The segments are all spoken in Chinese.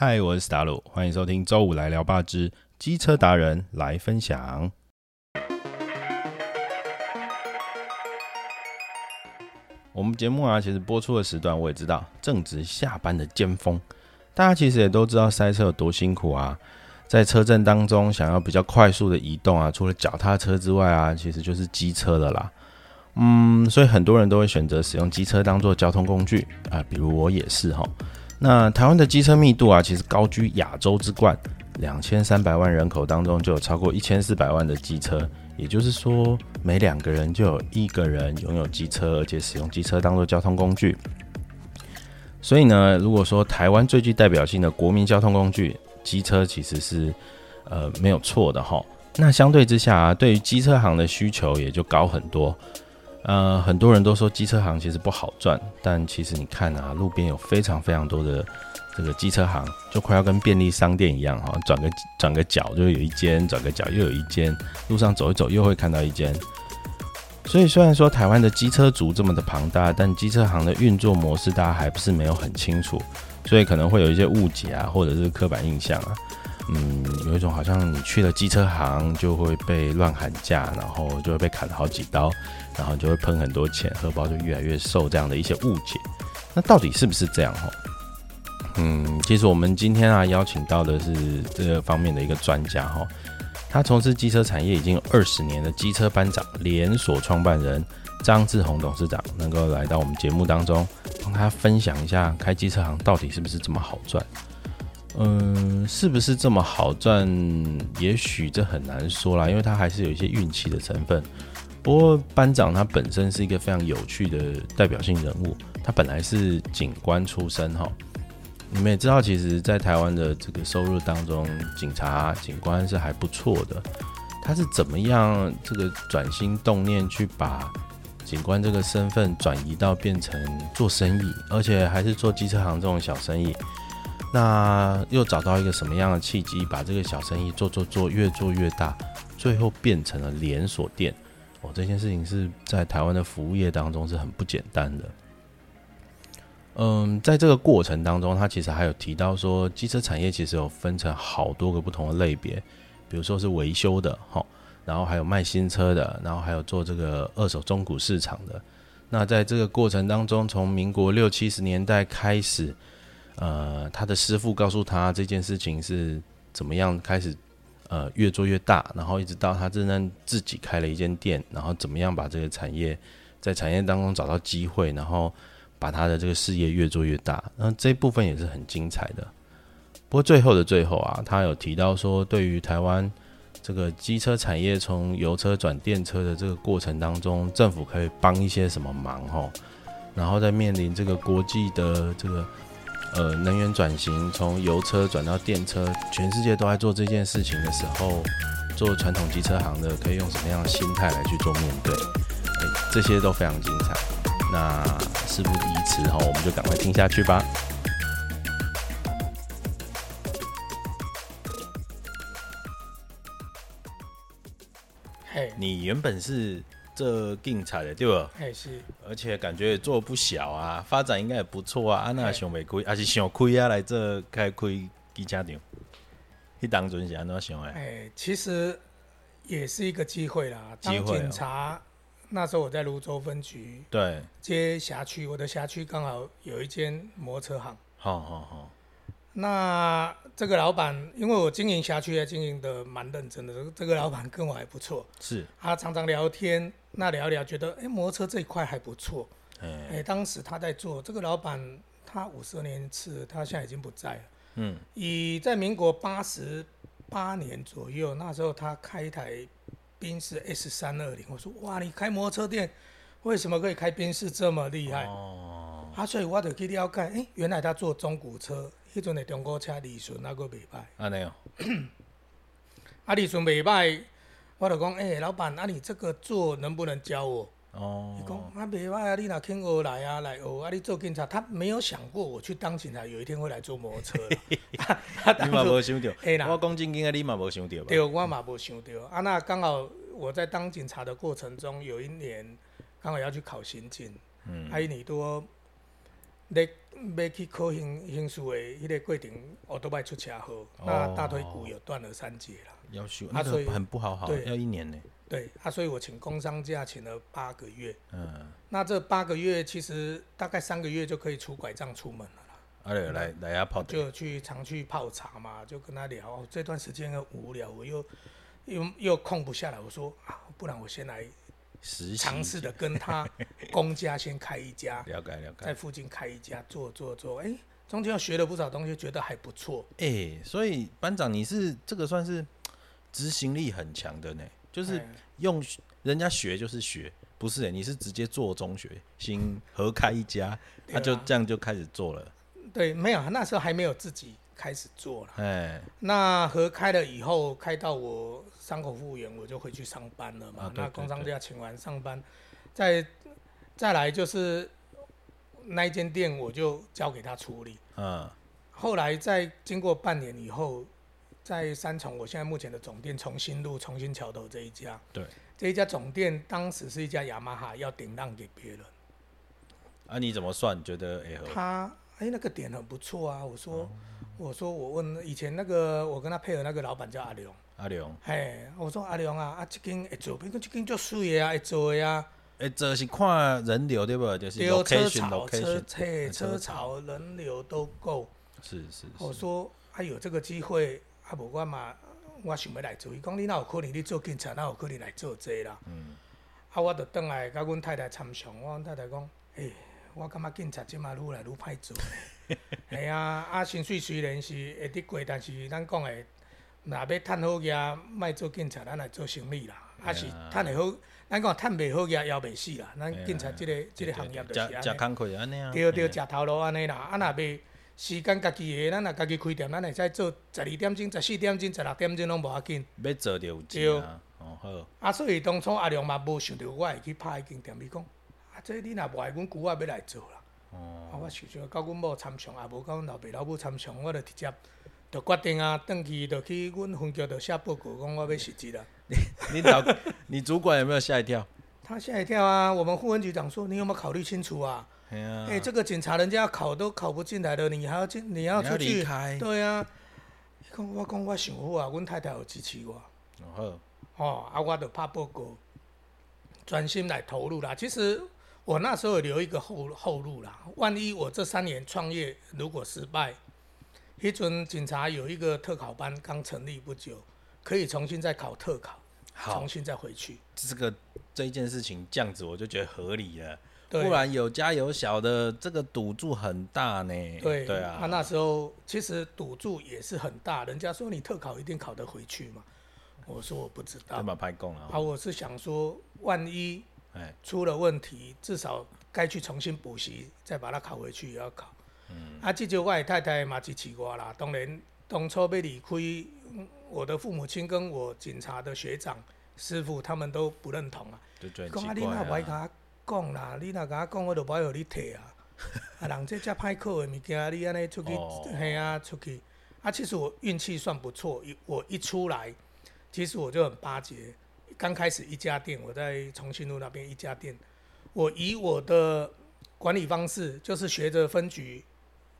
嗨，我是达鲁，欢迎收听周五来聊吧之机车达人来分享。我们节目啊，其实播出的时段我也知道，正值下班的尖峰，大家其实也都知道塞车有多辛苦啊。在车阵当中，想要比较快速的移动啊，除了脚踏车之外啊，其实就是机车了啦。嗯，所以很多人都会选择使用机车当做交通工具啊，比如我也是哈。那台湾的机车密度啊，其实高居亚洲之冠，两千三百万人口当中就有超过一千四百万的机车，也就是说每两个人就有一个人拥有机车，而且使用机车当做交通工具。所以呢，如果说台湾最具代表性的国民交通工具，机车其实是呃没有错的哈。那相对之下啊，对于机车行的需求也就高很多。呃，很多人都说机车行其实不好赚，但其实你看啊，路边有非常非常多的这个机车行，就快要跟便利商店一样哈，转个转个角就有一间，转个角又有一间，路上走一走又会看到一间。所以虽然说台湾的机车族这么的庞大，但机车行的运作模式大家还不是没有很清楚，所以可能会有一些误解啊，或者是刻板印象啊。嗯，有一种好像你去了机车行就会被乱喊价，然后就会被砍了好几刀，然后就会喷很多钱，荷包就越来越瘦这样的一些误解。那到底是不是这样哈？嗯，其实我们今天啊邀请到的是这个方面的一个专家哈，他从事机车产业已经有二十年的机车班长连锁创办人张志宏董事长，能够来到我们节目当中，帮他分享一下开机车行到底是不是这么好赚。嗯，是不是这么好赚？也许这很难说啦，因为他还是有一些运气的成分。不过班长他本身是一个非常有趣的代表性人物，他本来是警官出身哈。你们也知道，其实，在台湾的这个收入当中，警察、警官是还不错的。他是怎么样这个转心动念去把警官这个身份转移到变成做生意，而且还是做机车行这种小生意？那又找到一个什么样的契机，把这个小生意做做做，越做越大，最后变成了连锁店。哦，这件事情是在台湾的服务业当中是很不简单的。嗯，在这个过程当中，他其实还有提到说，机车产业其实有分成好多个不同的类别，比如说是维修的，哈，然后还有卖新车的，然后还有做这个二手中古市场的。那在这个过程当中，从民国六七十年代开始。呃，他的师傅告诉他这件事情是怎么样开始，呃，越做越大，然后一直到他真正自己开了一间店，然后怎么样把这个产业在产业当中找到机会，然后把他的这个事业越做越大。那这部分也是很精彩的。不过最后的最后啊，他有提到说，对于台湾这个机车产业从油车转电车的这个过程当中，政府可以帮一些什么忙吼？然后在面临这个国际的这个。呃，能源转型从油车转到电车，全世界都在做这件事情的时候，做传统机车行的可以用什么样的心态来去做面对？这些都非常精彩。那事不宜迟哈，我们就赶快听下去吧。嘿，你原本是？这精彩的对吧？哎是，而且感觉也做不小啊，发展应该也不错啊。安娜想未开，还是想开啊？来这开开机车场，你当阵是安怎想的？哎，其实也是一个机会啦。当警察那时候我在泸州分局，对，接辖区，我的辖区刚好有一间摩托车行。好好好。那这个老板，因为我经营辖区也经营的蛮认真的，这个这个老板跟我还不错，是，他常常聊天，那聊聊觉得，哎，摩托车这一块还不错，哎，当时他在做这个老板，他五十年次，他现在已经不在了，嗯，以在民国八十八年左右，那时候他开一台宾士 S 三二零，我说，哇，你开摩托车店，为什么可以开宾士这么厉害？哦，啊，所以我就去了解，哎，原来他做中古车。迄阵的中国车利顺那个袂歹，安尼哦。啊，利顺袂歹，我就讲，诶，老板，啊，你这个做能不能教我？哦。伊讲啊，袂歹啊，你若肯学来啊，来学啊，你做警察，他没有想过我去当警察，有一天会来坐摩托车。你嘛无想到，我讲正经的，你嘛无想到吧？对，我嘛无想到。啊，那刚好我在当警察的过程中，有一年刚好要去考刑警，嗯，啊，一年多，咧要去考刑刑事的迄个过程，我都歹出车祸，那大腿骨有断了三节了。要修，那个很不好好，要一年呢。对啊，所以我请工伤假，请了八个月。嗯，那这八个月其实大概三个月就可以出拐杖出门了啦。啊，来来来呀，泡就去常去泡茶嘛，就跟他聊。这段时间很无聊，我又又又空不下来，我说啊，不然我先来尝试的跟他公家先开一家，了解了解，在附近开一家做做做，哎，中间又学了不少东西，觉得还不错。哎，所以班长你是这个算是执行力很强的呢。就是用人家学就是学，不是？你是直接做中学，新合开一家，他就这样就开始做了。对，没有，那时候还没有自己开始做了。哎，那合开了以后，开到我伤口复原，我就回去上班了嘛。那工商家请完上班，再再来就是那一间店，我就交给他处理。嗯，后来在经过半年以后。在三重，我现在目前的总店重新路重新桥头这一家，对，这一家总店当时是一家雅马哈要顶让给别人，啊，你怎么算？觉得哎，他哎那个点很不错啊。我说，我说我问以前那个我跟他配合那个老板叫阿龙，阿龙，嘿，我说阿龙啊，啊这间会做，不过这间做水的啊，会做的啊，会做是看人流对不？就是车潮、车车车潮人流都够，是是。我说还有这个机会。啊，无我嘛，我想要来做。伊讲你哪有可能你做警察，哪有可能来做这啦？嗯。啊，我着倒来甲阮太太参详。我阮太太讲，诶，我感觉警察即马愈来愈歹做。系啊，啊，薪水虽然是会得过，但是咱讲诶，若要趁好业，莫做警察，咱来做生意啦。啊是趁会好，咱讲趁袂好业，也袂死啦。咱警察即个即个行业就是安尼。食工课安尼啊。对对，食头路安尼啦。啊，若要。时间家己的，咱若家己开店，咱会使做十二点钟、十四点钟、十六点钟拢无要紧。要做就有钱啊！哦好。啊，所以当初阿良嘛无想着我会去拍迄间店，伊讲啊，这你若无爱阮姑仔要来做啦。哦。啊，我想想，到阮某参详，也无到阮老爸老母参详，我就直接就决定啊，转去就去阮分局就写报告，讲我要辞职啦。你 你老 你主管有没有吓一跳？他吓一跳啊！我们副文局长说，你有没有考虑清楚啊？哎，这个警察人家考都考不进来的，你还要进，你要出去？对啊。讲我讲我想好啊，阮太太有支持我。哦好。哦，啊，我就拍报告，专心来投入啦。其实我那时候留一个后后路啦，万一我这三年创业如果失败，一准警察有一个特考班刚成立不久，可以重新再考特考，重新再回去。这个这一件事情这样子，我就觉得合理了。不然有家有小的，这个赌注很大呢。对对啊，他那时候其实赌注也是很大。人家说你特考一定考得回去嘛，我说我不知道。把拍供了。啊，我是想说，万一出了问题，至少该去重新补习，再把它考回去也要考。嗯。啊，这就我太太嘛支持我啦。当然，当初要离开，我的父母亲跟我警察的学长师傅他们都不认同啊。就觉得奇怪啊。讲啦，你若甲我讲，我就不爱互你摕啊！啊，人这遮歹考的物件，你安尼出去，嘿啊，出去。啊，其实我运气算不错，一我一出来，其实我就很巴结。刚开始一家店，我在重庆路那边一家店，我以我的管理方式，就是学着分局、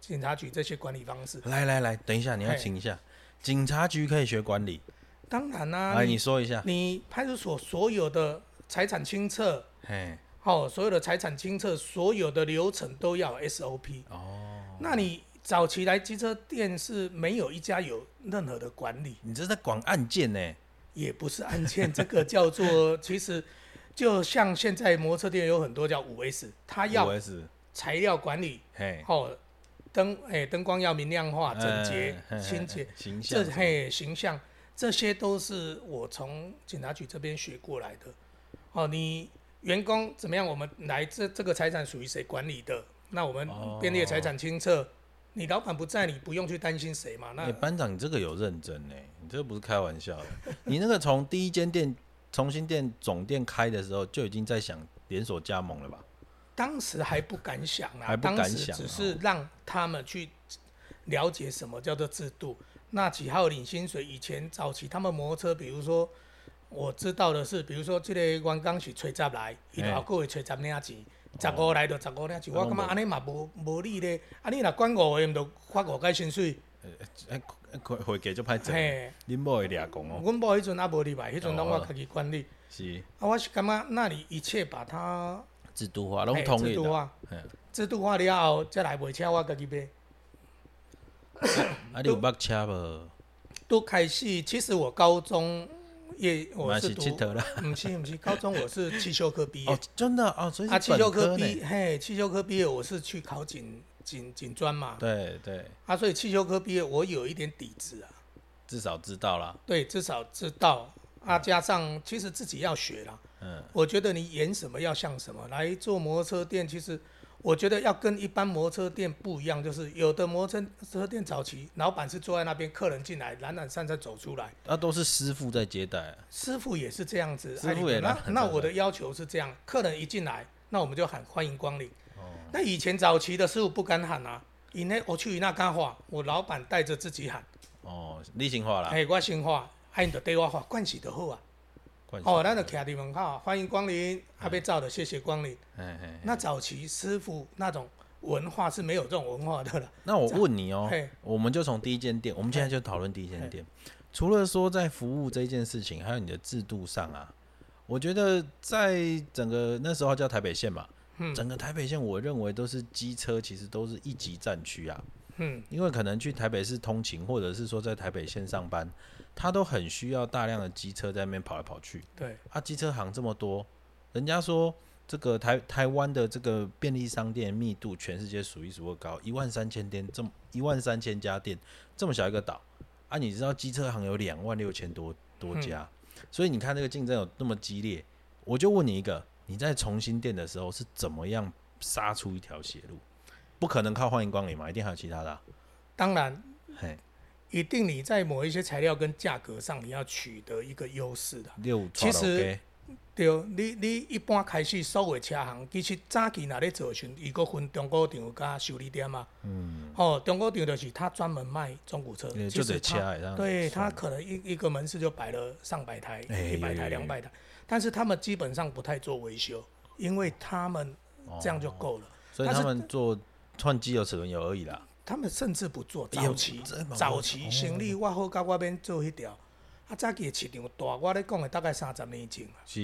警察局这些管理方式。来来来，等一下，你要请一下，警察局可以学管理？当然啦。来，你说一下。你派出所所有的财产清册，嘿。哦，所有的财产清册，所有的流程都要 SOP。哦，那你早期来机车店是没有一家有任何的管理。你这在管案件呢？也不是案件，这个叫做其实就像现在摩托车店有很多叫五 S，它要材料管理，嘿，哦，灯哎灯光要明亮化、整洁、清洁、形象，这嘿形象，这些都是我从警察局这边学过来的。哦，你。员工怎么样？我们来这这个财产属于谁管理的？那我们编列财产清册，你老板不在，你不用去担心谁嘛？那班长，你这个有认真呢，你这个不是开玩笑的。你那个从第一间店重新店总店开的时候，就已经在想连锁加盟了吧？当时还不敢想啊，还不敢想，只是让他们去了解什么叫做制度。那几号领薪水？以前早期他们摩托车，比如说。我知道的是，比如说这个员工是吹十来，伊后个会吹十领钱，十五来就十五领，就我感觉安尼嘛无无理咧。啊，你若管五个，毋着发五解薪水。诶，会会计就歹做。嘿，恁某会掠讲哦。阮某迄阵也无入来，迄阵拢我家己管理。是。啊，我是感觉那里一切把它制度化，拢统一。制度化。制度化了后，再来买车，我家己买。啊，你有捌车无？都开始，其实我高中也我是读，不 是不是，高中我是汽修科毕业。哦，真的哦，所以啊，汽修科毕，嘿，汽修科毕业我是去考警警警专嘛。对对。啊，所以汽修科毕业我有一点底子啊。至少知道了。对，至少知道。啊，加上其实自己要学啦。嗯。我觉得你演什么要像什么，来做摩托车店，其实。我觉得要跟一般摩托车店不一样，就是有的摩托车店早期老板是坐在那边，客人进来懒懒散散走出来，那都是师傅在接待。师傅也是这样子，师傅也那那我的要求是这样，客人一进来，那我们就喊欢迎光临。哦。那以前早期的师傅不敢喊啊，因为我去那干话，我老板带着自己喊。哦，你先话啦。哎，我先话，哎，你就对我话，关系就好啊。哦，咱就徛伫门口，欢迎光临，阿被照的，谢谢光临。那早期师傅那种文化是没有这种文化的了。那我问你哦，我们就从第一间店，我们现在就讨论第一间店。除了说在服务这件事情，还有你的制度上啊，我觉得在整个那时候叫台北县嘛，嗯整个台北县，我认为都是机车，其实都是一级战区啊。嗯，因为可能去台北市通勤，或者是说在台北县上班，他都很需要大量的机车在那边跑来跑去。对，啊，机车行这么多，人家说这个台台湾的这个便利商店密度全世界数一数二高，一万三千店，这么一万三千家店，这么小一个岛，啊，你知道机车行有两万六千多多家，所以你看这个竞争有那么激烈，我就问你一个，你在重新店的时候是怎么样杀出一条血路？不可能靠欢迎光临嘛，一定还有其他的。当然，嘿，一定你在某一些材料跟价格上，你要取得一个优势的。其实，对，你你一般开始所有车行，其实早期那咧做时，伊个分中古场加修理店嘛。嗯。哦，中古场就是他专门卖中古车，就是他，对他可能一一个门市就摆了上百台，一百台、两百台，但是他们基本上不太做维修，因为他们这样就够了。所以他们做。换机油、齿轮油而已啦。他们甚至不做早期，早期生理我好甲我边做迄条。啊，早期市场大，我咧讲的大概三十年前啊。是，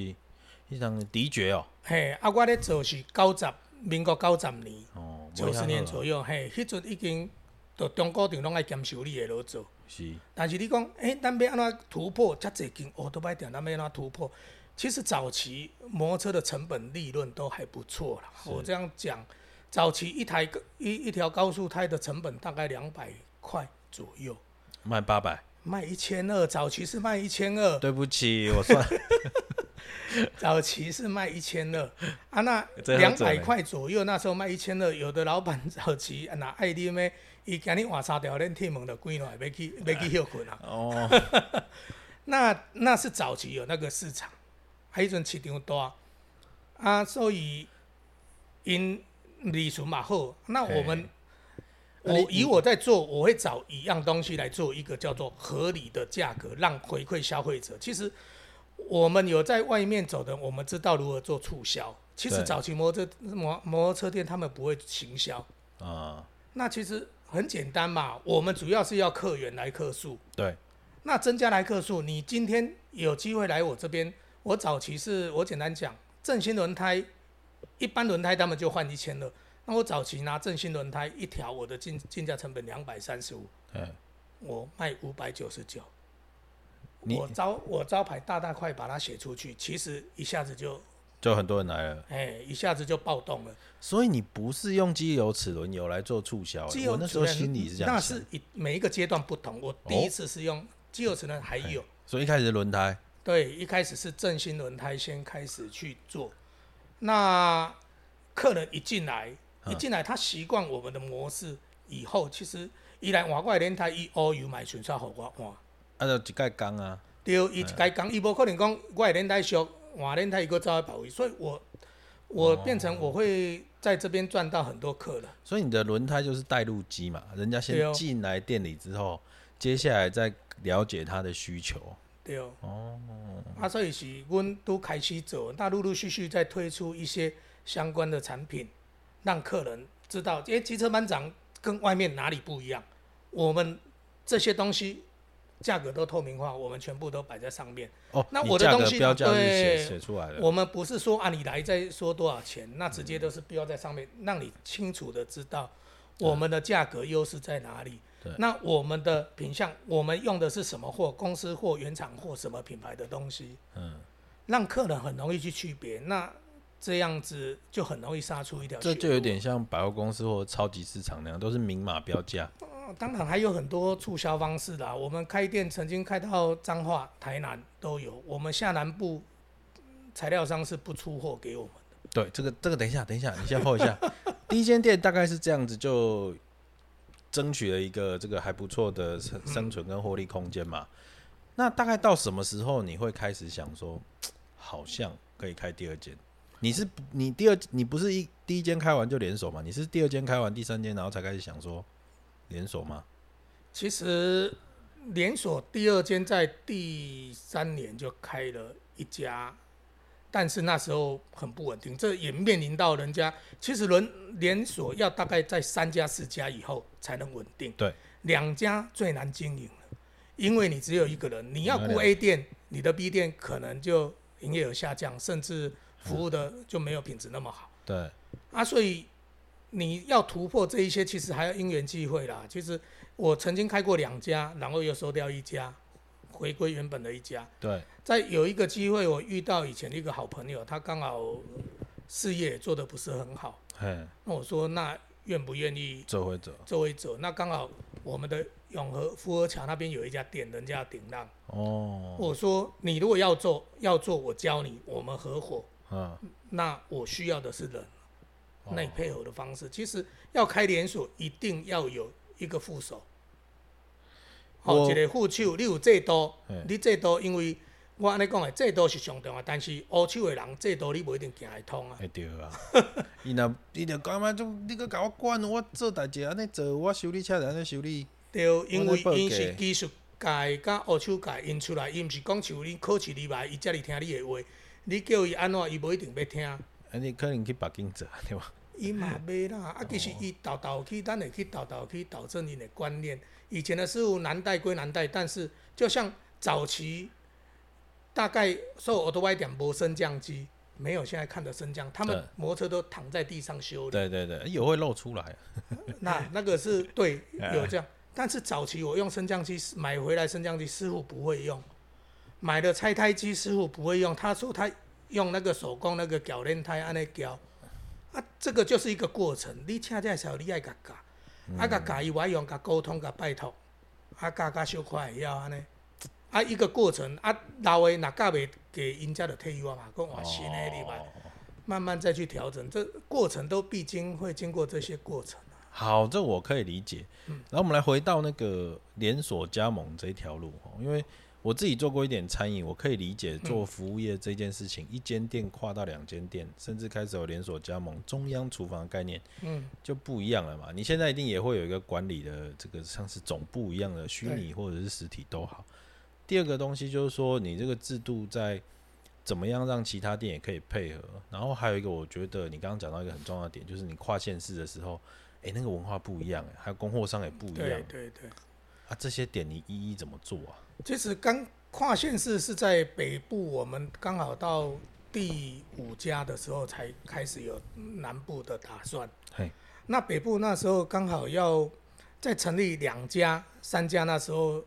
迄张的确哦。嘿，啊，我咧做是九十，民国九十年，哦，九十年左右。嘿，迄阵已经，到中国场拢爱兼修理的落做。是。但是你讲，诶，咱要安怎突破？遮济间哦，都摆店，咱要安怎突破？其实早期摩托车的成本利润都还不错啦。我这样讲。早期一台一一条高速胎的成本大概两百块左右，卖八百，卖一千二。早期是卖一千二。对不起，我算。早期是卖一千二啊，那两百块左右，那时候卖一千二。有的老板早期拿爱你咩，伊今日换三条链铁门的关了，要去要去休困啊。哦。那那是早期有那个市场，还一阵市场大啊，所以因。利润嘛好，那我们我以我在做，我会找一样东西来做一个叫做合理的价格，让回馈消费者。其实我们有在外面走的，我们知道如何做促销。其实早期摩托车摩摩托车店他们不会行销啊，那其实很简单嘛。我们主要是要客源来客数，对。那增加来客数，你今天有机会来我这边，我早期是我简单讲，正新轮胎。一般轮胎他们就换一千二，那我早期拿正新轮胎一条，我的进进价成本两百三十五，我卖五百九十九，我招我招牌大大块把它写出去，其实一下子就就很多人来了，哎，一下子就暴动了。所以你不是用机油齿轮油来做促销，我那时候心里是这样那是一每一个阶段不同，我第一次是用机油齿轮还有，所以一开始轮胎，对，一开始是正新轮胎先开始去做。那客人一进来，一进来他习惯我们的模式以后，其实伊来换过轮胎，伊乌油买纯粹互我换。啊，就一盖讲啊。对，伊一盖讲，伊无可能讲我轮胎俗，换轮胎伊个走来保位，所以我我变成我会在这边赚到很多客人。所以你的轮胎就是带路机嘛，人家先进来店里之后，接下来再了解他的需求。对哦，啊，所以是阮都开始做，那陆陆续续在推出一些相关的产品，让客人知道，诶，机车班长跟外面哪里不一样？我们这些东西价格都透明化，我们全部都摆在上面。哦，那我的东西标写对写出来的。我们不是说啊，你来再说多少钱，那直接都是标在上面，让你清楚的知道我们的价格优势在哪里对。那我们的品相，我们用的是什么货？公司货、原厂货，什么品牌的东西？嗯，让客人很容易去区别。那这样子就很容易杀出一条路。这就有点像百货公司或超级市场那样，都是明码标价。哦当然还有很多促销方式啦。我们开店曾经开到彰化、台南都有。我们下南部嗯材料商是不出货给我们的。对，这个这个等一下，等一下，你先 hold 一下。第一间店大概是这样子，就争取了一个这个还不错的生生存跟获利空间嘛。那大概到什么时候你会开始想说，好像可以开第二间？你是你第二你不是一第一间开完就连锁嘛？你是第二间开完第三间，然后才开始想说连锁吗？其实连锁第二间在第三年就开了一家，但是那时候很不稳定，这也面临到人家其实轮连锁要大概在三家四家以后才能稳定，对，两家最难经营了，因为你只有一个人，你要顾 A 店，你的 B 店可能就营业额下降，甚至服务的就没有品质那么好。对，啊，所以你要突破这一些，其实还要因缘际会啦。其实我曾经开过两家，然后又收掉一家，回归原本的一家。对，在有一个机会，我遇到以前的一个好朋友，他刚好事业做得不是很好，嘿，那我说那愿不愿意走回走走回走？那刚好我们的永和福和桥那边有一家店，人家顶浪。哦，我说你如果要做，要做我教你，我们合伙。嗯，那我需要的是人，哦那你配合的方式，其实要开连锁，一定要有一个副手。好、我一个副手，你有制度，你制度，因为我安尼讲的，制度是上重要，但是乌手的人制度你不一定行得通啊。会对啊。伊若伊就讲嘛，种你搁甲我管，我做代志安尼做，我修理车就安尼修理。对，因为因是技术界甲乌手界因出来，伊毋是讲像你考试入来，伊才会听你的话，你叫伊安怎，伊无一定要听。安尼可能去北京做，对吧？伊嘛袂啦，啊，其实伊豆豆去，咱会去豆豆去导正因的观念。以前的师傅难带归难带，但是就像早期，大概受我的外点无升降机，没有现在看的升降，他对们摩托车都躺在地上修理。对对对，有会露出来。那那个是对，有这样。但是早期我用升降机买回来，升降机师傅不会用，买的拆胎机师傅不会用，他说他用那个手工那个铰链胎安尼铰，啊，这个就是一个过程。你恰恰小你爱甲教，啊甲教伊我用甲沟通甲拜托，啊教教小可会晓安尼，啊一个过程啊老的若教袂给因家的退休嘛，讲换新的你吧，哦。慢慢再去调整，这过程都必经会经过这些过程。好，这我可以理解。嗯。然后我们来回到那个连锁加盟这一条路哦，因为我自己做过一点餐饮，我可以理解做服务业这件事情，一间店跨到两间店，甚至开始有连锁加盟、中央厨房的概念，嗯，就不一样了嘛。你现在一定也会有一个管理的这个像是总部一样的虚拟或者是实体都好。第二个东西就是说，你这个制度在怎么样让其他店也可以配合。然后还有一个，我觉得你刚刚讲到一个很重要的点，就是你跨县市的时候，诶，那个文化不一样，诶，还有供货商也不一对样对对。啊。这些点你一一怎么做啊？其实刚跨县市是在北部，我们刚好到第五家的时候才开始有南部的打算。嘿，那北部那时候刚好要再成立两家、三家，那时候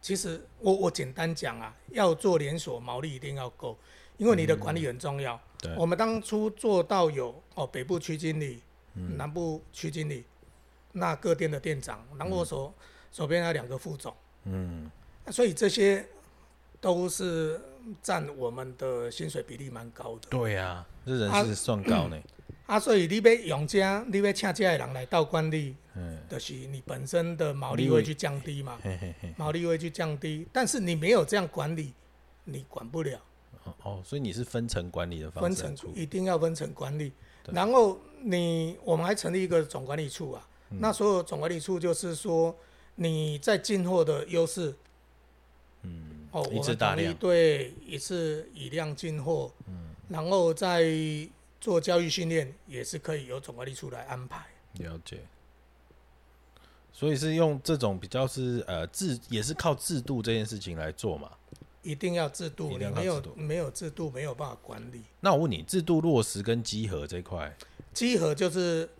其实我我简单讲啊，要做连锁毛利一定要够，因为你的管理很重要。对我们当初做到有哦北部区经理、南部区经理，那各店的店长，然后我手、手边还有两个副总。嗯，所以这些都是占我们的薪水比例蛮高的。对啊，这人啊事算高呢。啊，所以你要用家，你要请这的人来到管理，嗯，就是你本身的毛利会去降低嘛，嘿嘿嘿，毛利会去降低。但是你没有这样管理，你管不了。哦哦，所以你是分层管理的方分层处一定要分层管理，然后你我们还成立一个总管理处啊。嗯那所有总管理处就是说你在进货的优势，嗯，哦，一次大量，对一次以量进货，嗯，然后再做教育训练，也是可以由总管理处来安排。了解。所以是用这种比较是呃制，也是靠制度这件事情来做嘛？一定要制度，你没有没有制度没有办法管理。那我问你，制度落实跟稽核这块，稽核就是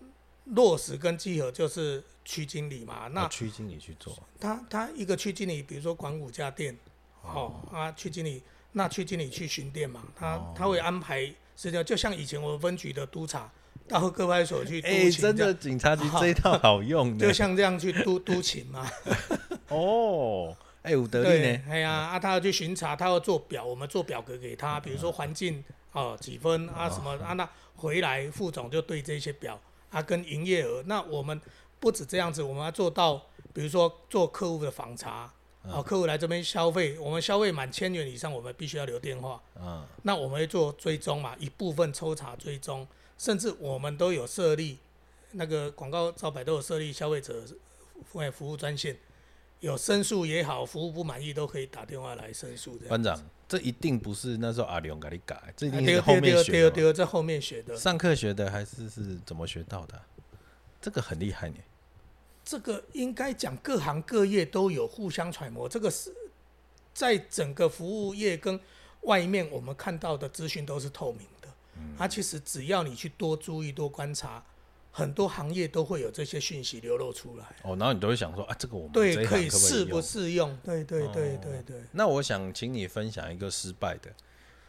落实跟稽核就是区经理嘛？那区经理去做，他他一个区经理，比如说管五家店，哦啊区经理，那区经理去巡店嘛？他他会安排实际上，就像以前我们分局的督察。到各派出所去督勤，真的警察局这一套好用的，就像这样去督 督勤嘛。哦，哎，有得力呢。哎呀，啊，他要去巡查，他要做表，我们做表格给他，比如说环境哦几分啊什么啊，那回来副总就对这些表啊跟营业额，那我们不止这样子，我们要做到，比如说做客户的访查，哦，客户来这边消费，我们消费满千元以上，我们必须要留电话。嗯，那我们会做追踪嘛，一部分抽查追踪。甚至我们都有设立那个广告招牌都有设立消费者服服务专线，有申诉也好，服务不满意都可以打电话来申诉。班长，这一定不是那时候阿良给你改，这一定是后面学的。在后面学的。上课学的还是是怎么学到的？这个很厉害呢。这个应该讲各行各业都有互相揣摩，这个是在整个服务业跟外面我们看到的资讯都是透明的。它其实只要你去多注意、多观察，很多行业都会有这些讯息流露出来。哦，然后你都会想说啊，这个我们对可以适不适用？对对对对对。那我想请你分享一个失败的，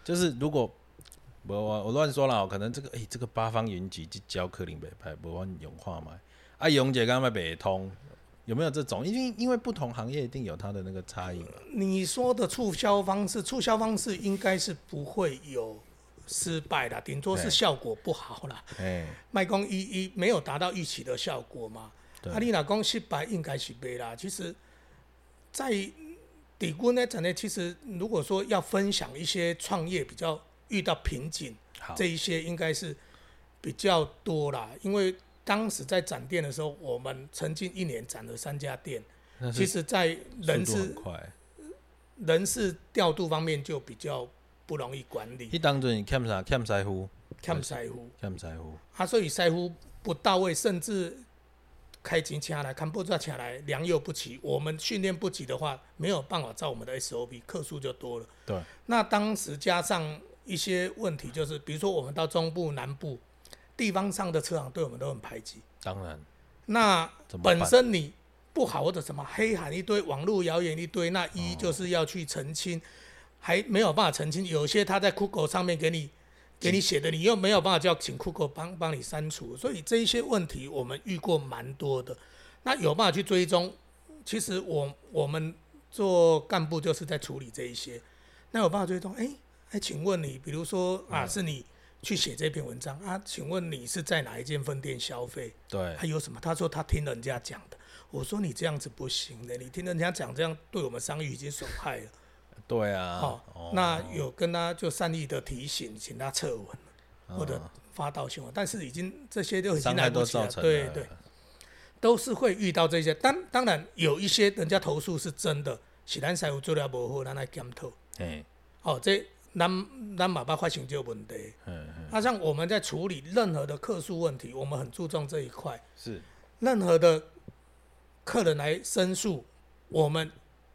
就是如果我我我乱说了，可能这个哎，这个八方云集去教克林北派，不往永化买啊，永姐刚刚北通有没有这种？因为因为不同行业一定有它的那个差异。你说的促销方式，促销方式应该是不会有。失败的，顶多是效果不好啦。哎，卖光一一没有达到预期的效果嘛？啊，你老公失败应该是没啦。其实，在底估呢，整呢，其实如果说要分享一些创业比较遇到瓶颈，这一些应该是比较多啦。因为当时在展店的时候，我们曾经一年展了三家店，其实在人事人事调度方面就比较。不容易管理。你当阵欠啥？欠师傅？欠师傅？欠师傅？啊，所以师傅不到位，甚至开钱请来，看不知道请来，良莠不齐。我们训练不及的话，没有办法照我们的 SOP，客数就多了。对。那当时加上一些问题，就是比如说我们到中部、南部地方上的车行对我们都很排挤。当然。那本身你不好或者什么黑喊一堆，网络谣言一堆，那一就是要去澄清。还没有办法澄清，有些他在酷狗上面给你给你写的，你又没有办法叫请酷狗帮帮你删除，所以这一些问题我们遇过蛮多的。那有办法去追踪，其实我我们做干部就是在处理这一些。那有办法追踪？哎哎，请问你，比如说啊，是你去写这篇文章啊？请问你是在哪一间分店消费？对，还有什么？他说他听人家讲的。我说你这样子不行的，你听人家讲这样，对我们商誉已经损害了。对啊，好，那有跟他就善意的提醒，请他撤文，或者发道歉，但是已经这些都已经来不及了。对对，都是会遇到这些。当当然有一些人家投诉是真的，是咱师傅做了不好，咱来检讨。哎，哦，这咱咱马爸发现就问题。嗯嗯。那像我们在处理任何的客诉问题，我们很注重这一块。是。任何的客人来申诉，我们。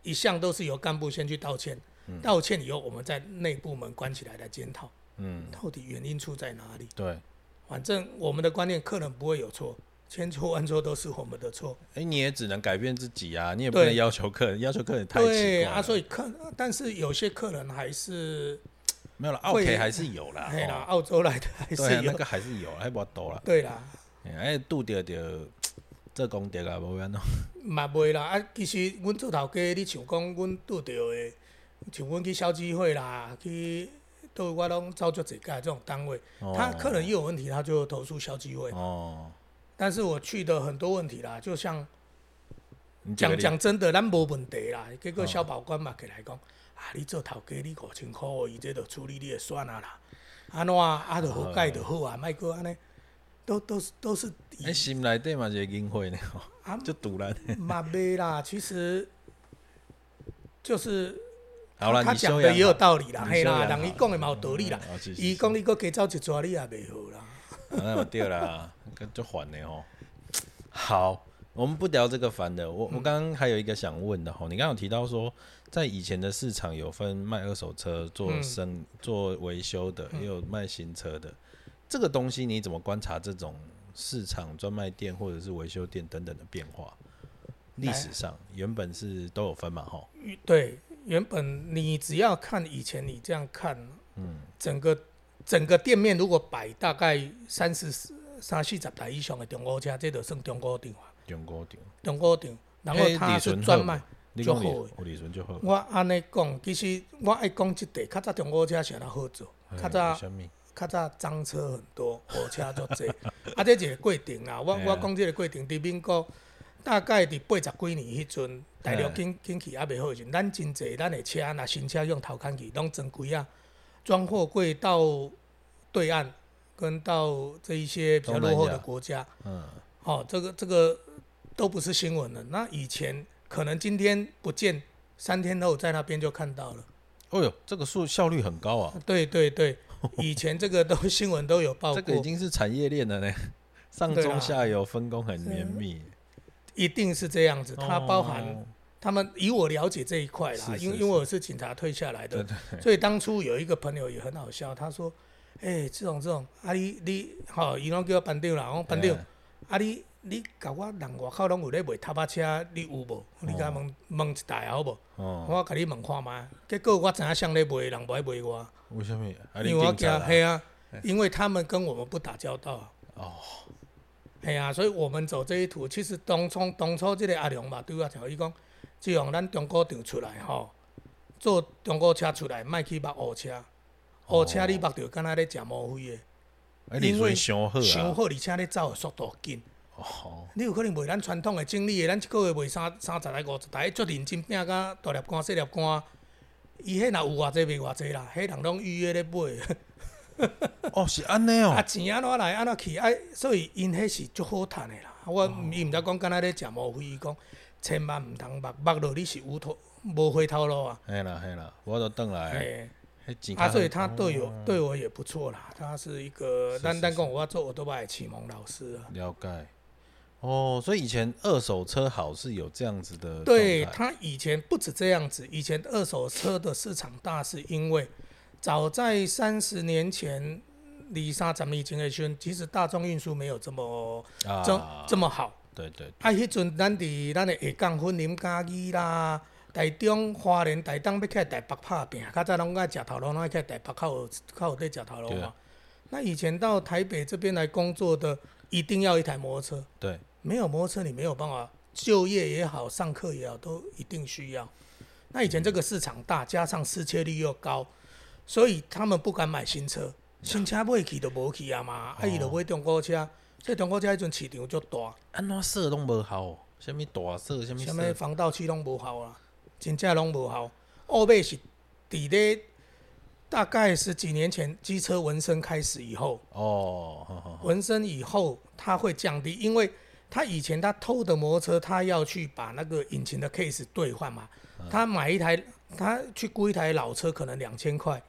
一向都是由干部先去道歉，道歉以后，我们在内部门关起来来检讨，嗯，到底原因出在哪里？对，反正我们的观念，客人不会有错，千错万错都是我们的错。哎，你也只能改变自己啊，你也不能要求客人，要求客人太奇怪。对啊，所以客，但是有些客人还是没有了，OK 还是有啦，对啦，澳洲来的还是有，那个还是有，还不多啦。对啦，哎，拄着着。做功德啊，无安怎？嘛袂啦，啊，其实阮做头家，你像讲阮拄着的，像阮去消基会啦，去都我拢招足几家这种单位，他客人一有问题，他就投诉消基会。哦。但是我去的很多问题啦，就像讲讲真的，咱无问题啦。结果消保官嘛，起来讲，啊，你做头家，你五千箍，伊这就处理你的算啊啦。安怎啊，就好改就好啊，莫过安尼。都都是都是。哎，心内底嘛是隐晦呢，就堵了。嘛袂啦，其实就是 他讲的也有道理啦，你嘿啦，人伊讲的嘛有道理啦伊讲你搁加走一撮，你也袂好啦。啊那我对啦，跟就还的吼。好，我们不聊这个烦的。我我刚刚还有一个想问的哈，你刚刚有提到说，在以前的市场有分卖二手车、做嗯生、做维修的，也有卖新车的。这个东西你怎么观察这种市场专卖店或者是维修店等等的变化？历史上原本是都有分嘛哈？对，原本你只要看以前你这样看，嗯，整个整个店面如果摆大概三十三四十台以上的中古车，这就算中古场啊，中国场，中古场。然后嘿它利润好吗是专卖。就好的。我安尼讲，其实我爱讲即块，较早中古车是安怎好做，较早较早脏车很多，好车足济。啊，这一个过程啦，我我讲这个过程，伫民国大概伫八十几年迄阵，大陆嘿经经济还袂好的时阵，咱真济咱的车，若新车用头砍去，拢装柜啊，装货柜到对岸，跟到这一些比较落后的国家，嗯，哦，这个这个都不是新闻了。那以前可能今天不见，三天后在那边就看到了。哦哟，这个数效率很高啊。对对对，以前这个都新闻都有报这个已，经是产业链了呢，上中下游分工很绵密。一定是这样子。它包含哦他们以我了解这一块啦，是是因为因为我是警察退下来的，所以当初有一个朋友也很好笑，他说：“哎、这种这种，啊你你，好、伊拢叫我班长啦，我讲班长，哎啊你你甲我人外口拢有咧卖踏板车，你有无？你甲问问一台好无？哦，我甲你问看觅。结果我知影谁咧卖，人无爱卖我，为什么？啊，因为我惊嘿啊，因为他们跟我们不打交道啊。哦，嘿啊，所以我们走这一途，其实当初当初即个阿良嘛，对我讲，伊讲，只用咱中国场出来吼，做中国车出来，莫去目乌车，乌车你目着敢若咧食毛飞的，因为伤好啊。伤好，而且咧走的速度紧。哦，你有可能卖咱传统的整理的，咱一个月卖三三十台、五十台，足认真拼甲大粒干、细粒干。伊迄若有偌济卖偌济啦，迄人拢预约咧买。哦，是安尼哦啊，哦。钱安怎来安怎去？啊，所以因迄是足好趁的啦。我伊毋知讲敢若咧食毛飞，伊讲千万毋通目目落你是无头无回头路啊。嘿啦嘿啦，我都等来。啊，所以他对我对我也不错啦。他是一个单单跟我做我都把启蒙老师啊。了解。哦，所以以前二手车好是有这样子的。对他以前不止这样子，以前二手车的市场大，是因为早在三十年前，离三十年前的时阵，其实大众运输没有这么这、啊，这么好。对对，啊，迄阵咱伫咱的下港、分林、嘉义啦、台中、花莲、台东要起台北拍拼，较早拢爱食头路，拢爱起台北靠有靠有在食头路嘛。那以前到台北这边来工作的，一定要一台摩托车，对，没有摩托车你没有办法就业也好，上课也好，都一定需要。那以前这个市场大，加上失窃率又高，所以他们不敢买新车，新车买去都无去啊嘛，啊伊就买中国车，所以中国车迄阵市场就大。安怎色拢无效，什物大色，什物什么，防盗器拢无效啊，真正拢无效。后尾是伫咧大概十几年前机车纹身开始以后，哦，好好好纹身以后它会降低，因为他以前他偷的摩托车，他要去把那个引擎的 case 兑换嘛，他买一台，他去估一台老车可能两千块，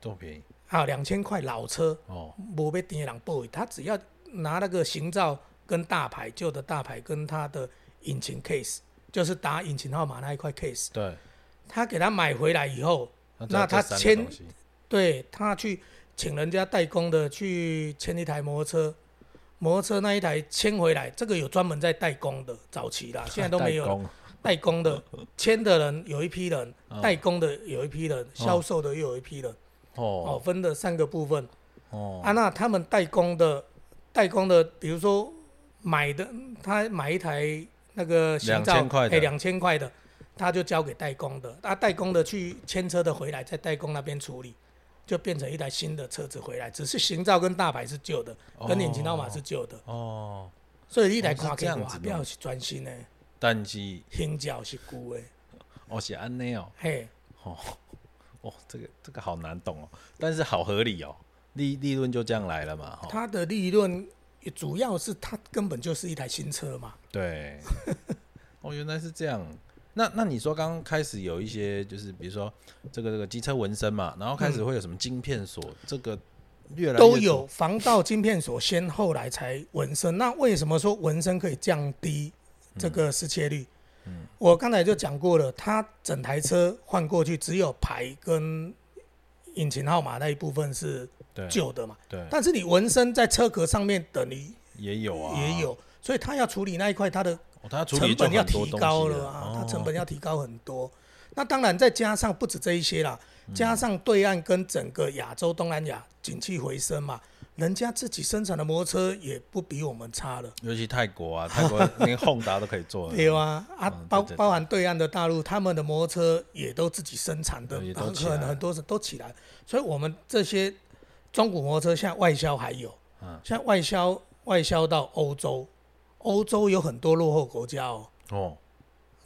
多便宜？啊，两千块老车，哦，无要店人报，他只要拿那个行照跟大牌旧的大牌跟他的引擎 case，就是打引擎号码那一块 case，对，他给他买回来以后，那他签对他去请人家代工的去签一台摩托车，摩托车那一台签回来，这个有专门在代工的，早期啦，现在都没有。代工。的签的人有一批人，嗯 代工的有一批人，销售的又有一批人，哦，哦分的三个部分。哦。啊，那他们代工的，代工的，比如说买的，他买一台那个行照，2000块哎，两千块的，他就交给代工的，啊，代工的去牵车的回来，在代工那边处理，就变成一台新的车子回来，只是行照跟大牌是旧的，跟引擎号码是旧的，哦，所以你来哦是看给这样子的外表是全新的，但是行照是旧的，哦是安尼哦，嘿，哦 哦，这个这个好难懂哦，但是好合理哦，利利润就这样来了嘛，哈，它的利润主要是它根本就是一台新车嘛，对，哦原来是这样，那那你说刚刚开始有一些就是比如说这个这个机车纹身嘛，然后开始会有什么晶片锁，这个越来都有防盗晶片锁，先后来才纹身。那为什么说纹身可以降低这个失窃率？嗯，我刚才就讲过了，它整台车换过去只有牌跟引擎号码那一部分是旧的嘛？对。但是你纹身在车壳上面等于也有啊，也有，所以他要处理那一块，他的成本要提高了啊，它成本要提高很多。那当然再加上不止这一些啦，加上对岸跟整个亚洲东南亚景气回升嘛。人家自己生产的摩托车也不比我们差了，尤其泰国啊，泰国连宏达都可以做。有啊，啊，包包含对岸的大陆，他们的摩托车也都自己生产的，可能很多是都起来。所以，我们这些中古摩托车，现在外销还有，嗯像外销外销到欧洲，欧洲有很多落后国家哦，哦，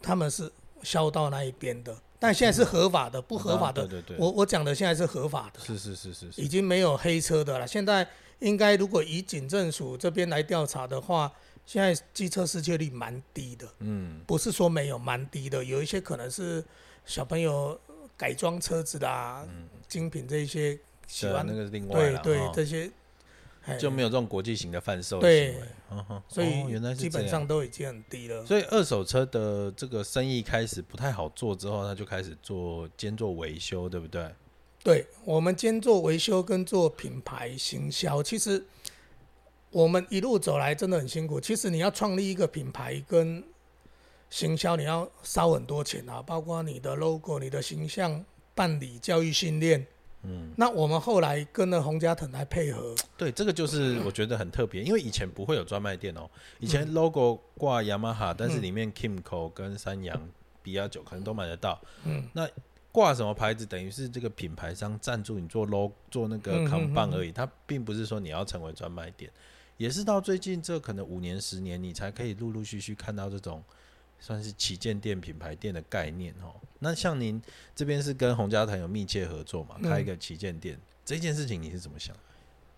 他们是销到那一边的。但现在是合法的，不合法的。对对对。我我讲的现在是合法的。是是是是是。已经没有黑车的了。现在应该如果以警政署这边来调查的话，现在机车失窃率蛮低的。嗯。不是说没有，蛮低的。有一些可能是小朋友改装车子啦，精品这些喜欢那个另外对对这些。就没有这种国际型的贩售行为，所以原来基本上都已经很低了。所以二手车的这个生意开始不太好做之后，他就开始做兼做维修，对不对？对，我们兼做维修跟做品牌行销，其实我们一路走来真的很辛苦。其实你要创立一个品牌跟行销，你要烧很多钱啊，包括你的 logo、你的形象、办理教育训练。嗯，那我们后来跟了洪家腾来配合，对，这个就是 我觉得很特别，因为以前不会有专卖店哦，以前 logo 挂雅马哈，但是里面 Kimco 跟三洋、比亚九可能都买得到。嗯，那挂什么牌子，等于是这个品牌商赞助你做 logo 做那个扛棒而已，它并不是说你要成为专卖店，也是到最近这可能五年十年，你才可以陆陆续续看到这种。算是旗舰店、品牌店的概念哦。那像您这边是跟洪家团有密切合作嘛？开一个旗舰店这件事情，你是怎么想？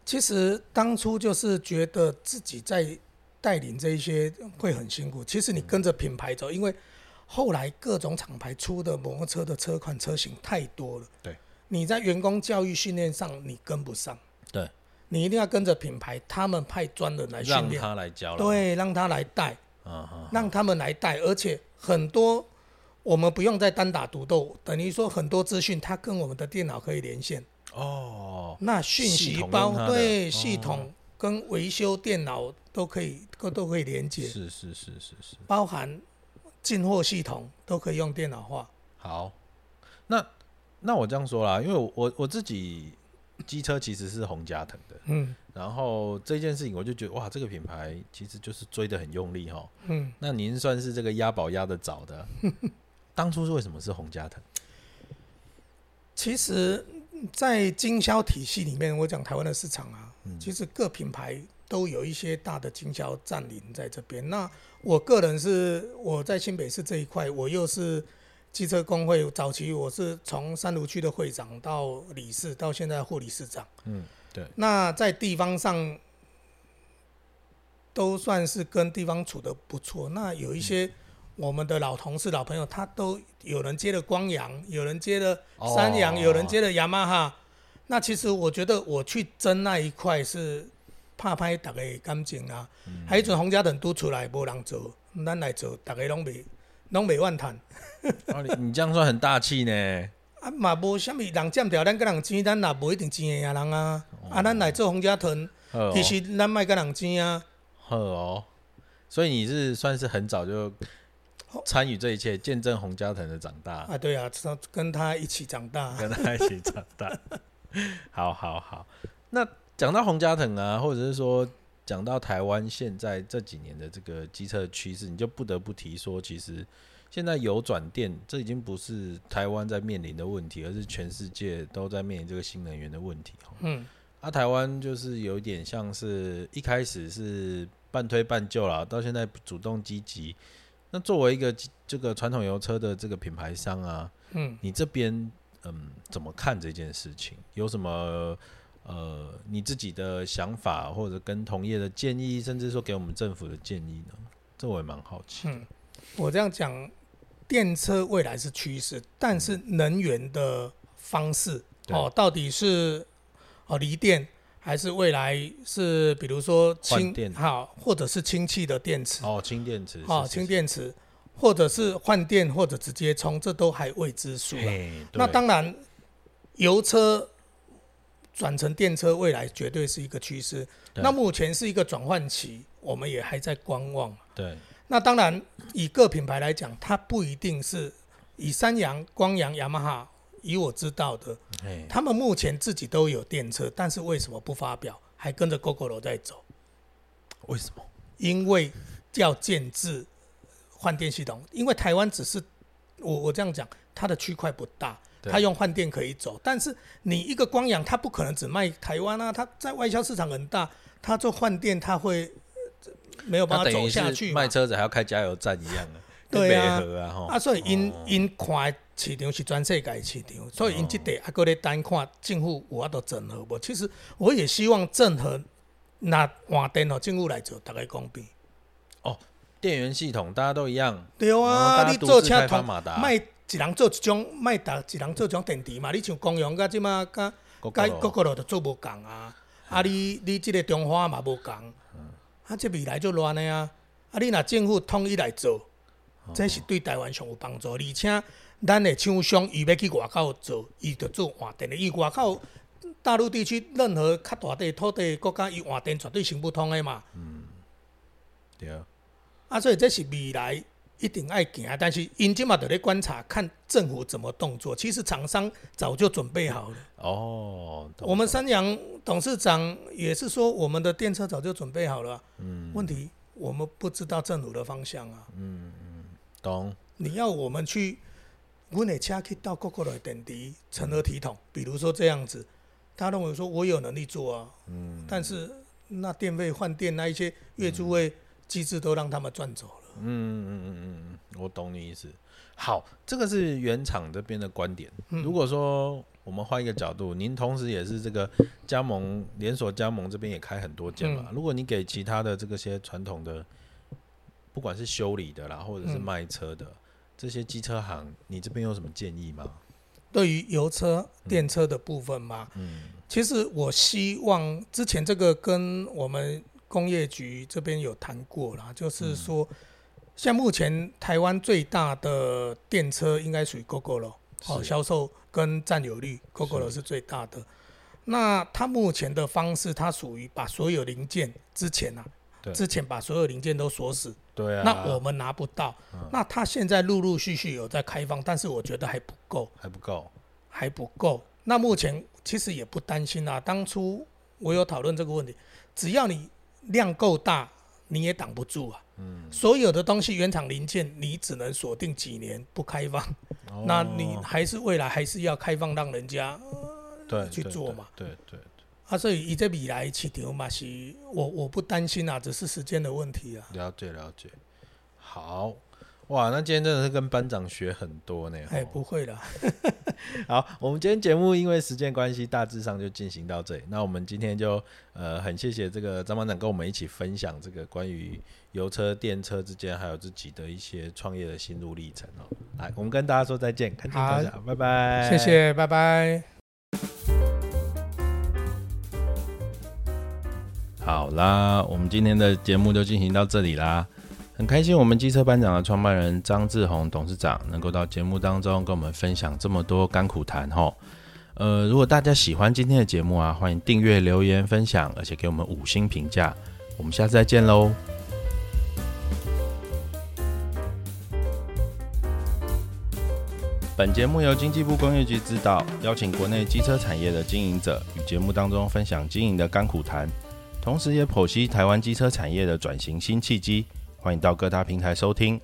其实当初就是觉得自己在带领这一些会很辛苦。其实你跟着品牌走，因为后来各种厂牌出的摩托车的车款车型太多了。对，你在员工教育训练上你跟不上。对，你一定要跟着品牌，他们派专人来训练，让他来教，对，让他来带。让他们来带，而且很多我们不用再单打独斗，等于说很多资讯它跟我们的电脑可以连线。哦，那讯息包对系统跟维修电脑都可以都都可以连接。是是是是是，包含进货系统都可以用电脑化。好，那那我这样说啦，因为我我自己。机车其实是洪家腾的，嗯，然后这件事情我就觉得哇，这个品牌其实就是追的很用力哈，嗯，那您算是这个押宝押的早的，当初是为什么是洪家腾？其实，在经销体系里面，我讲台湾的市场啊，其实各品牌都有一些大的经销占领在这边。那我个人是我在新北市这一块，我又是。汽车工会早期，我是从三芦区的会长到理事，到现在副理事长。嗯，对。那在地方上，都算是跟地方处的不错。那有一些我们的老同事、老朋友，他都有人接了光阳，有人接了三洋，有人接了雅马哈。那其实我觉得我去争那一块是怕拍大家干净啊。还有一种洪家等都出来无人做，咱来做，大家拢未。拢袂万谈，你你这样算很大气呢。啊嘛无虾米人占条，咱跟人争，咱也无一定争赢人啊。啊，咱来做洪家屯，其实咱卖跟人争啊。好哦，所以你是算是很早就参与这一切，见证洪家屯的长大。啊，对啊，跟他一起长大，跟他一起长大。好好好，那讲到洪家腾啊，或者是说讲到台湾现在这几年的这个机车趋势，你就不得不提说，其实。现在有转电，这已经不是台湾在面临的问题，而是全世界都在面临这个新能源的问题。嗯，啊，台湾就是有一点像是一开始是半推半就啦，到现在主动积极。那作为一个这个传统油车的这个品牌商啊，嗯，你这边嗯怎么看这件事情？有什么呃你自己的想法，或者跟同业的建议，甚至说给我们政府的建议呢？这我也蛮好奇。嗯，我这样讲。电车未来是趋势，但是能源的方式哦，到底是哦锂电，还是未来是比如说氢电好，或者是氢气的电池哦，氢电池哦，氢电池，或者是换电或者直接充，这都还未知数了。那当然，油车转成电车，未来绝对是一个趋势。那目前是一个转换期，我们也还在观望。对。那当然，以各品牌来讲，它不一定是以三洋、光阳、雅马哈，以我知道的，他们目前自己都有电车，但是为什么不发表，还跟着 GoGo 在走？为什么？因为要建制换电系统，因为台湾只是我我这样讲，它的区块不大，它用换电可以走，但是你一个光阳，它不可能只卖台湾啊，它在外销市场很大，它做换电，它会。没有办法走下去，卖车子还要开加油站一样的，对啊，啊，所以因因看市场是全世界市场，所以因即得啊，搁咧单看政府有法度整合无？其实我也希望整合那换电哦，政府来做，大概公平。哦，电源系统大家都一样，对啊，你做车同卖一人做一种，卖达一人做一种电池嘛？你像公用甲即马甲甲各个路都做无共啊，啊，你你即个中华嘛无共。啊，这未来就乱的啊！啊，你若政府统一来做，这是对台湾上有帮助。而且，咱的厂商伊要去外口做，伊就做换电的。伊外口大陆地区任何较大地土地国家，伊换电绝对行不通的嘛。嗯，对啊。啊，所以这是未来一定爱行，但是因即嘛在咧观察，看政府怎么动作。其实厂商早就准备好了。哦。我们三洋。董事长也是说，我们的电车早就准备好了。嗯，问题我们不知道政府的方向啊。嗯嗯，懂。你要我们去，我的车去到各个的电池成何体统？比如说这样子，他认为说我有能力做啊。嗯。但是那电费换电那一些月租费机制都让他们赚走了。嗯嗯嗯嗯嗯，我懂你意思。好，这个是原厂这边的观点。如果说我们换一个角度，您同时也是这个加盟连锁加盟这边也开很多间嘛。如果你给其他的这个些传统的，不管是修理的啦，或者是卖车的这些机车行，你这边有什么建议吗？对于油车、电车的部分吗？嗯，其实我希望之前这个跟我们工业局这边有谈过啦，就是说，像目前台湾最大的电车应该属于 GoGo 了。好，销售跟占有率，GoGo 是最大的。那它目前的方式，它属于把所有零件之前啊，之前把所有零件都锁死。对啊。那我们拿不到。那它现在陆陆续续有在开放，但是我觉得还不够。还不够。还不够。那目前其实也不担心啊。当初我有讨论这个问题，只要你量够大，你也挡不住啊。嗯。所有的东西原厂零件，你只能锁定几年不开放。那你还是未来还是要开放，让人家对去做嘛？对对对。啊，所以以这米来起条嘛，是我我不担心啊，只是时间的问题啊。了解了解。好哇，那今天真的是跟班长学很多呢。哎，不会了。好，我们今天节目因为时间关系，大致上就进行到这里。那我们今天就呃很谢谢这个张班长跟我们一起分享这个关于。油车、电车之间还有自己的一些创业的心路历程哦。来，我们跟大家说再见，看见大家，拜拜。谢谢，拜拜。好啦，我们今天的节目就进行到这里啦。很开心，我们机车班长的创办人张志宏董事长能够到节目当中跟我们分享这么多甘苦谈吼。呃，如果大家喜欢今天的节目啊，欢迎订阅、留言、分享，而且给我们五星评价。我们下次再见喽。本节目由经济部工业局指导，邀请国内机车产业的经营者与节目当中分享经营的甘苦谈，同时也剖析台湾机车产业的转型新契机。欢迎到各大平台收听。